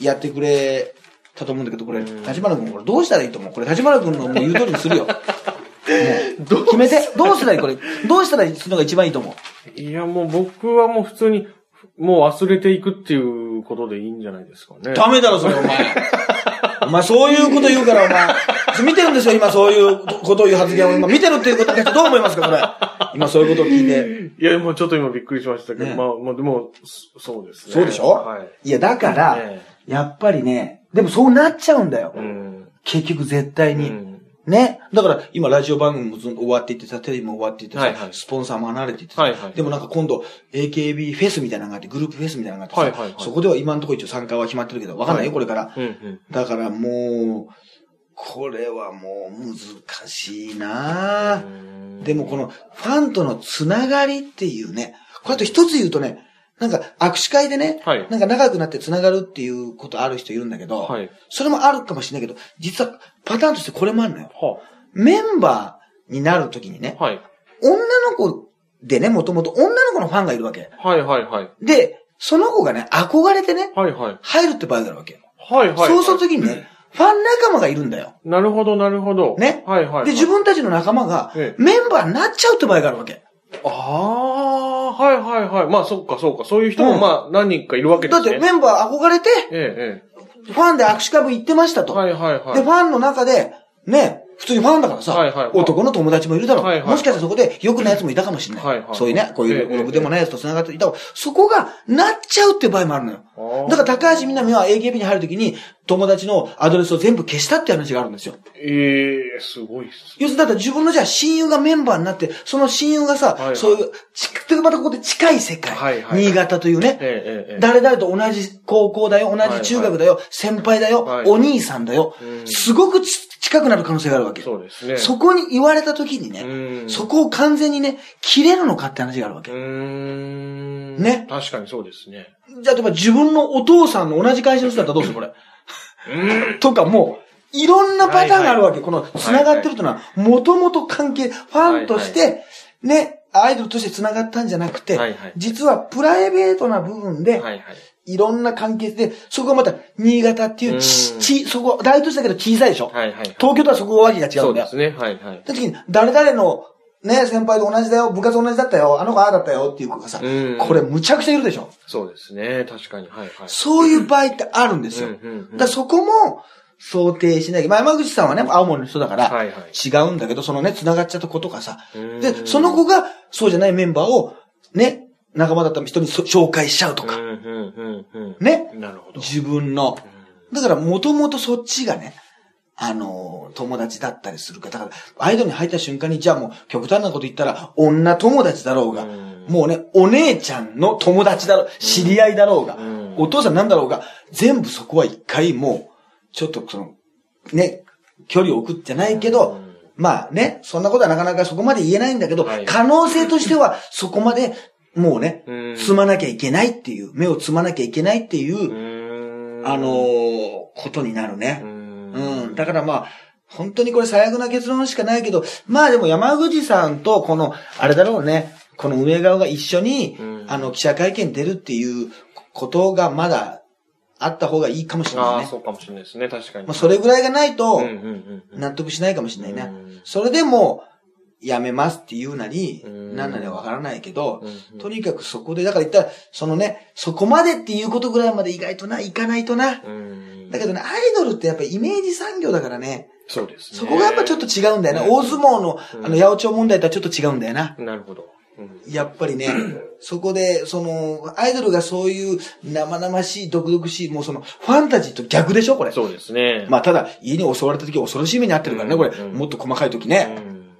やってくれたと思うんだけど、これ、うん立花君これどうしたらいいと思うこれ、立花君のもう言う通りにするよ。もう、決めて。どうしたらいい？これ、どうしたらするのが一番いいと思ういや、もう僕はもう普通に、もう忘れていくっていうことでいいんじゃないですかね。ダメだろ、それ、お前。お前、そういうこと言うから、お前。見てるんですよ、今、そういうことを言う発言を今、見てるっていうことで、どう思いますか、これ。今、そういうことを聞いて。いや、もうちょっと今びっくりしましたけど、ねまあ、まあでも、そそうですね。そうでしょ？はい。いや、だから、ねやっぱりね、でもそうなっちゃうんだよ。うん。結局、絶対に。うん。ね。だから、今、ラジオ番組も終わっていってさ、テレビも終わっていってさ、はいはいスポンサーも離れていってさ、はいはいでもなんか今度、AKB フェスみたいなのがあって、グループフェスみたいなのがあってさ、はいはいはいそこでは今のところ一応参加は決まってるけど、わかんないよ、はいこれから。うんうん。だからもう、これはもう難しいなでもこのファンとのつながりっていうね、これあと一つ言うとね、なんか握手会でね、はいなんか仲良くなってつながるっていうことある人いるんだけど、はい。それもあるかもしれないけど、実はパターンとしてこれもあるのよ。はメンバーになるときにね、はい。女の子でね、もともと女の子のファンがいるわけ。はいはいはい。で、その子がね、憧れてね、はいはい。入るって場合があるわけ。はいはい。そうするときにね、ファン仲間がいるんだよ。なるほどなるほど。ねはいはいはい。で、自分たちの仲間がええメンバーになっちゃうって場合があるわけ。ああー、はいはいはい。まあそっかそうか。そういう人もうんまあ何人かいるわけですね。だってメンバー憧れて、ええファンで握手会部行ってましたええ。と。はいはいはい。で、ファンの中で、ね、普通にファンだからさ、はいはい男の友達もいるだろう。はいはいもしかしたらそこで良くない奴もいたかもしれない。はいはいそういうね、こういええうでもない奴と繋がっていた方そこがなっちゃうって場合もあるのよ。だから高橋みなみは AKB に入るときに友達のアドレスを全部消したって話があるんですよ。ええすごいっす。要するにだって自分のじゃあ親友がメンバーになって、その親友がさ、はいはいそういう、ちまたここで近い世界、はいはい新潟というね、ええええええ。誰々と同じ高校だよ、同じ中学だよ、先輩だよ、はいお兄さんだよ、うんすごくち近くなる可能性があるわけ。そうですね。そこに言われた時にね、うんそこを完全にね、切れるのかって話があるわけ。うーん。ね確かにそうですね。じゃあ、例えば自分のお父さんの同じ会社の人だったらどうするこれ？とかもう、いろんなパターンがあるわけ。この、繋がってるというのは、もともと関係、ファンとして、ね、アイドルとして繋がったんじゃなくて、はいはい実はプライベートな部分で、はいはい。いろんな関係で、そこがまた、新潟っていうち、うんち、そこ、大都市だけど小さいでしょ、はいはい。東京とはそこがわけが違うんだよ。そうですね。はいはい。時に、誰々の、ね、先輩と同じだよ、部活同じだったよ、あの子ああだったよっていう子がさ、うんこれむちゃくちゃいるでしょ？そうですね。確かに。はいはい。そういう場合ってあるんですよ。うんうんうんだそこも想定しなきゃ。まあ、山口さんはね、青森の人だから、違うんだけど、そのね、繋がっちゃった子とかさ。うんで、その子が、そうじゃないメンバーを、ね、仲間だった人にそ紹介しちゃうとか。ね？なるほど。自分の。だから、もともとそっちがね、あのー友達だったりするから。だから、アイドルに入った瞬間に、じゃあもう、極端なこと言ったら、女友達だろうが、うんもうね、お姉ちゃんの友達だろう、知り合いだろうが、んお父さんなんだろうが、全部そこは一回もう、ちょっとその、ね、距離を置くじゃないけど、うん。まあね、そんなことはなかなかそこまで言えないんだけど、はい。可能性としては、そこまで、もうね、うん。積まなきゃいけないっていう、目を積まなきゃいけないっていう、うあのーことになるね。う。うん。ん。だからまあ、本当にこれ最悪な結論しかないけど、まあでも山口さんとこの、あれだろうね、この運営側が一緒に、うん。あの、記者会見出るっていうことがまだあった方がいいかもしれないああ、ね。そうかもしれないですね。確かに。まあそれぐらいがないと。納得しないかもしれないね。うんそれでも、やめますって言うなり、うんなんなりはわからないけどとにかくそこで、だから言ったら、そのね、そこまでっていうことぐらいまで意外とな、いかないとな。うんだけどね、アイドルってやっぱイメージ産業だからね、そうですね。そこがやっぱちょっと違うんだよな。うん大相撲の、うんあの、八百長問題とはちょっと違うんだよな。なるほど。うんやっぱりね、そこで、その、アイドルがそういう生々しい、毒々しい、もうその、ファンタジーと逆でしょこれ。そうですね。まあ、ただ、家に襲われた時は恐ろしい目に遭ってるからね、これ。うんもっと細かい時うね。ん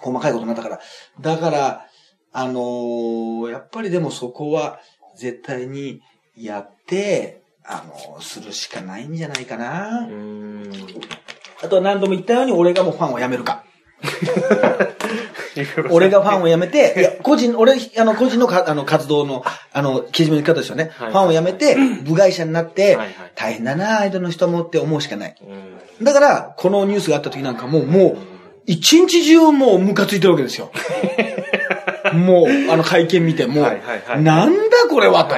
細かいことになったから。だから、あのーやっぱりでもそこは、絶対にやって、あの、するしかないんじゃないかな。うーん。あとは何度も言ったように、俺がもうファンをやめるか。俺がファンをやめて、いや、個人、俺、あの、個人のかあの活動の、あの、けじめの方ですよね。はいファンをやめて、部外者になって、大変だな、アイドルの人もって思うしかない。うんだから、このニュースがあった時なんかもう、もう、一日中もうムカついてるわけですよ。もう、あの会見見ても、なんだこれはと。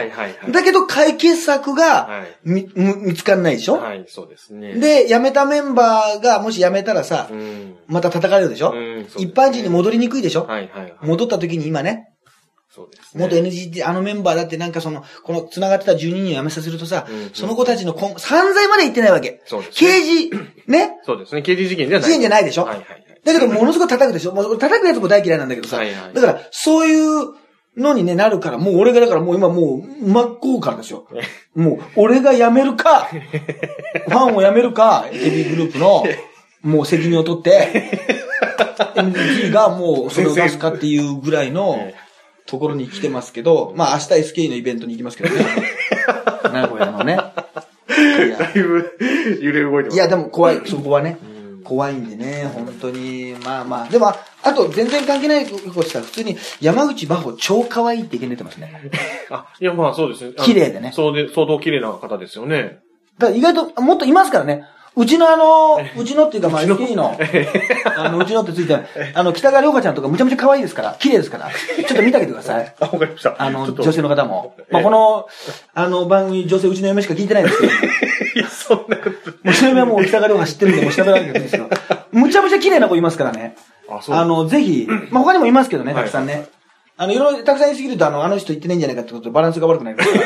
だけど解決策が見つかんないでしょ、はい、そうですね。、で、辞めたメンバーがもし辞めたらさ、うん。また叩かれるでしょ、一般人に戻りにくいでしょ？戻った時に今ね、そうですね。元 NGT、あのメンバーだってなんかその、この繋がってた12人を辞めさせるとさ、うんその子たちの今、散財まで行ってないわけ。そうですね刑事、ね？そうですね。刑事事件じゃない。事件じゃないでしょ？はいはいはい。だけど、ものすごく叩くでしょ？もう俺叩くやつも大嫌いなんだけどさ。はいはいだから、そういうのにね、なるから、もう俺がだからもう今もう、真っ向からですよ。もう、俺が辞めるか、ファンを辞めるか、エビグループの、もう責任を取って、NGT がもうそれを出すかっていうぐらいのえところに来てますけど、まあ明日 SK のイベントに行きますけどね。名古屋のね。だいぶ揺れ動いてます。いや、でも怖い、そこはねうん。怖いんでね、本当に。まあまあ。でも、あと全然関係ないことしたら、普通に山口真帆超可愛いって意見出てますね。あ、いや、まあそうですね。綺麗でねそうで、相当綺麗な方ですよね。だ意外と、もっといますからね。うちのあの、うちのっていうか、まあ、SK の、あの、うちのってついてる、あの、北川涼香ちゃんとかむちゃむちゃ可愛いですから、綺麗ですから、ちょっと見てあげてください。あ、わかりました。あの、女性の方も。まあ、えこの、あの、番組、女性うちの嫁しか聞いてないんですけど、いや、そんなこと。うちの嫁はもう北川涼香知ってるんで、もう喋らなきゃいけないんですけど、むちゃむちゃ綺麗な子いますからね。あ、そう。あの、ぜひ、まあ、他にもいますけどね、はいたくさんね。あの、いろいろ、たくさん言いすぎると、あの、あの人言ってないんじゃないかってことでバランスが悪くなりますか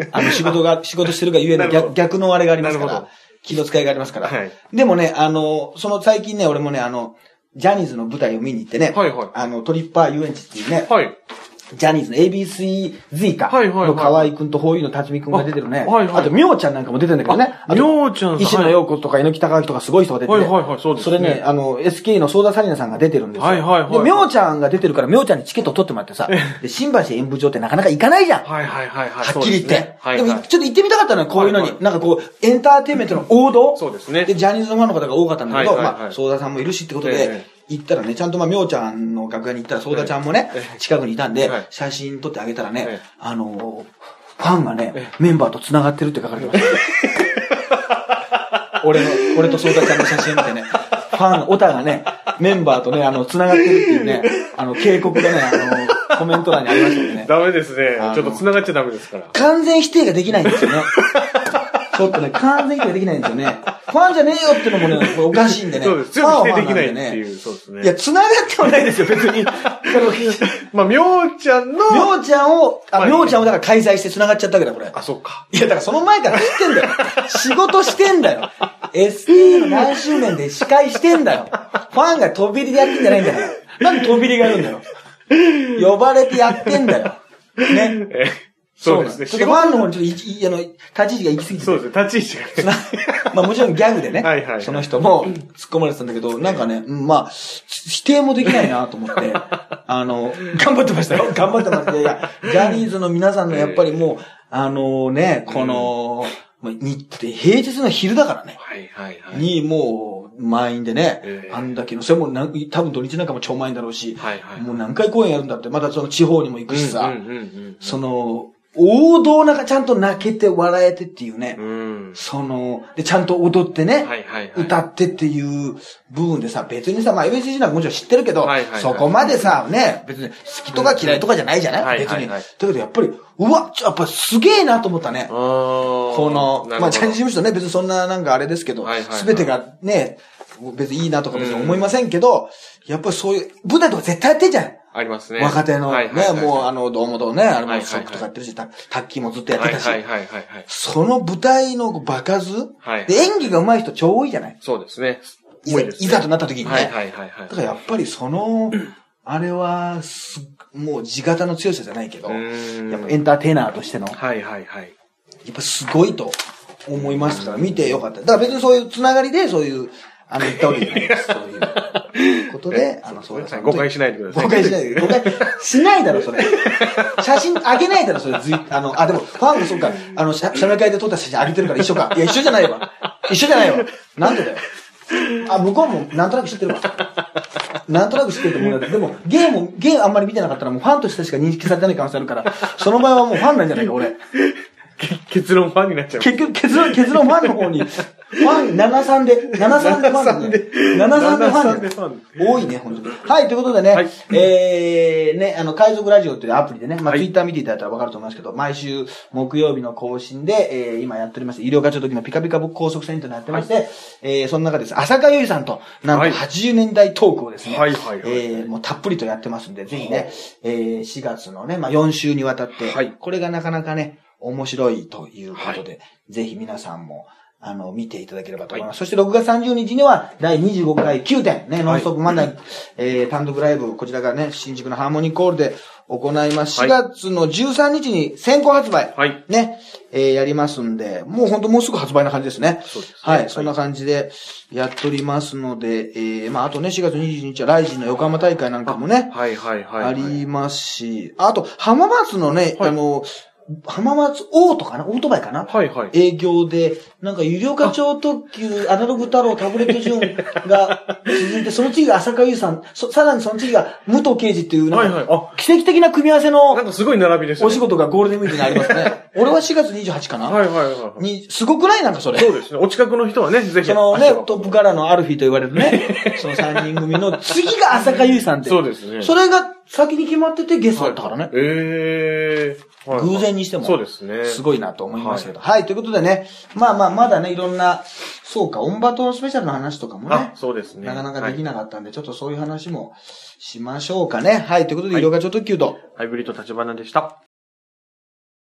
ら。あの、仕事が、仕事してるがゆえの逆逆のあれがありますから気の使いがありますから。はいでもね、あの、その最近ね、俺もね、あの、ジャニーズの舞台を見に行ってね、はいはいあの、トリッパー遊園地っていうね、はい。ジャニーズの ABC か、はいはいはいの河合くんとホーユーの辰巳くんが出てるね、あはいはいあと、みょうちゃんなんかも出てるんだけどね、あみと、ょうちゃん石野陽子とか猪木隆明とかすごい人が出てて、はいはいはいそうですねそれね、あの、SK のソーダサリナさんが出てるんですよ。はいはいはいで、みょうちゃんが出てるから、みょうちゃんにチケット取ってもらってさ、で、新橋演舞場ってなかなか行かないじゃん。はいはいはいはい。はっきり言って。ですねはいはい。でも、ちょっと行ってみたかったのよ、こういうのに。はいはいなんかこう、エンターテインメントの王道。そうですねで、ジャニーズのファンの方が多かったんだけど、はいはいはいまあ、ソーダさんもいるしってことえで、行ったらね、ちゃんとまあ、みょうちゃんの楽屋に行ったら、ソーダちゃんもねええ、近くにいたんではい、写真撮ってあげたらえねえ、あの、ファンがね、メンバーと繋がってるって書かれてました。俺の、俺とソーダちゃんの写真を見てね、ファン、オタがね、メンバーとね、あの、繋がってるっていうね、あの、警告がね、あの、コメント欄にありましたんでね。ダメですね。ちょっと繋がっちゃダメですから。完全否定ができないんですよね。ちょっとね、完全否定ができないんですよね。ファンじゃねえよってのもね、これおかしいんでね。そうです。強ファンはく否定できない。っていう、そうですね。いや、繋がってはないですよ、別に。まあ、みょうちゃんの、みょうちゃんを、あ、まあみょうちゃんをだから開催して繋がっちゃったわけだ、これ。あ、そっか。いや、だからその前から知ってんだよ。仕事してんだよ。SK の何周年で司会してんだよ。ファンが飛び入りでやってんじゃないんだから。なんで飛び入りがあるんだよ。呼ばれてやってんだよ。ね。えそうですね。ちょっとファンの方にちょっといい、あの、立ち位置が行き過ぎててそうですね。立ち位置がね。まあもちろんギャグでね、はいはいはいその人も突っ込まれてたんだけど、なんかね、うんまあ、否定もできないなと思って、あの、頑張ってましたよ。頑張ってました。いや、ジャニーズの皆さんのやっぱりもう、あのね、この、まあにって平日の昼だからね。はいはいはい。に、もう、満員でね、ええあんだけの、それもなん多分土日なんかも超満員だろうし、はいはいもう何回公演やるんだって、またその地方にも行くしさ、うんうんうんその、王道な、ちゃんと泣けて笑えてっていうね、うん。うん。その、で、ちゃんと踊ってね、はいはいはい。歌ってっていう部分でさ、別にさ、まあ ABCG なんかもちろん知ってるけど、はいはいはいそこまでさ、ね、別に好きとか嫌いとかじゃないじゃない、はい別に。はいはいだけどやっぱり、うわ、ちょやっぱすげえなと思ったね。ここの、まあジャニーズ事務所ね、別にそんななんかあれですけどはいはいはい、すべてがね、別にいいなとか別に思いませんけど、やっぱりそういう、舞台とか絶対やってんじゃん。ありますね。若手のね、もうあの、堂本ね、あれもはいはいはいショックとかやってるし、た卓球もずっとやってたし、はいはいはいはいはい。その舞台の場数、はいで、演技が上手い人超多いじゃない？そうですね。いざとなった時にね。はいはいはいはい。だからやっぱりその、あれは、す、もう地型の強さじゃないけど、うやっぱエンターテイナーとしての、やはいはいはい。っぱすごいと思いましたから、見てよかった。だから別にそういうつながりで、そういう、あの、言ったわけじゃないです。そういう。ことで、あの、そうです。誤解しないでください。誤解しない。で。誤解しない。だろ、それ。写真あげない。だろ、それ。ずい。あの、あ、でも、ファンがそうか、あの、写写メ会で撮った写真あげてるから一緒か。い。や、一緒じゃない。わ。一緒じゃない。わ。なんでだよ。あ、向こうもなんとなく知ってるわ。なんとなく知ってると思うんだけど、でも、ゲーム、ゲームあんまり見てなかったらもうファンとしてしか認識されてない。可能性あるから、その場合はもうファンなんじゃない。か、俺。結論ファンになっちゃう。結局、結論、結論ファンの方に、ファン73で、73でファンだね。73でファン。73で。フだァンね。多いね、本当に。はい、ということでね、はい。えー、ね、あの、海賊ラジオっていうアプリでね、まあ、はい。ツイッター見ていただいたらわかると思いますけど、毎週木曜日の更新で、えー、今やっております、医療課長時のピカピカ高速船というのやってまして、えー、その中です、浅香ゆいさんと、なんとはい。80年代トークをですね、はいはいはいえー、もうたっぷりとやってますんで、ぜひね、えー、4月のね、まあ、4週にわたって、はい。これがなかなかね、面白いということで、ぜひ皆さんも、あの、見ていただければと思います。そして6月30日には、第25回9点、ね、ノンストップ漫才、えー、単独ライブ、こちらがね、新宿のハーモニーコールで行います。4はい。月の13日に先行発売、はい。ね、えー、やりますんで、もう本当もうすぐ発売な感じですね。そうですね。はい、はい。そんな感じでやっておりますので、えー、まあ、あとね、4月21日はライジンの横浜大会なんかもね、はい。はい。はい。ありますし、あと、浜松のね、はい。あの、浜松オートかなオートバイかな？はいはい。営業で、なんか有料課長特急、アナログ太郎、タブレット順が続いて、その次が浅香優さん、そさらにその次が武藤刑事っていう、なんか、はいはい。あ、奇跡的な組み合わせのなんかすごい並びですね。お仕事がゴールデンウィークにありますね。俺は4月28かな、はいはいはい。に、すごくない？なんかそれ。そうですね。お近くの人はね、ぜひ。そのねトップカラーのアルフィーと言われるね、その3人組の次が浅香優さんって。そうですね。それが先に決まっててゲストだったからね。ええー。はいはい偶然にしても。そうですね。すごいなと思いますけど。はい、ということでね、まあまあ、まだね、いろんな、そうか、オンバトスペシャルの話とかもねあ、、そうですね。なかなかできなかったんで、ちょっとそういう話もしましょうかね。はい、ということで、はい色がちょっと急と。ハイブリッド立花でした。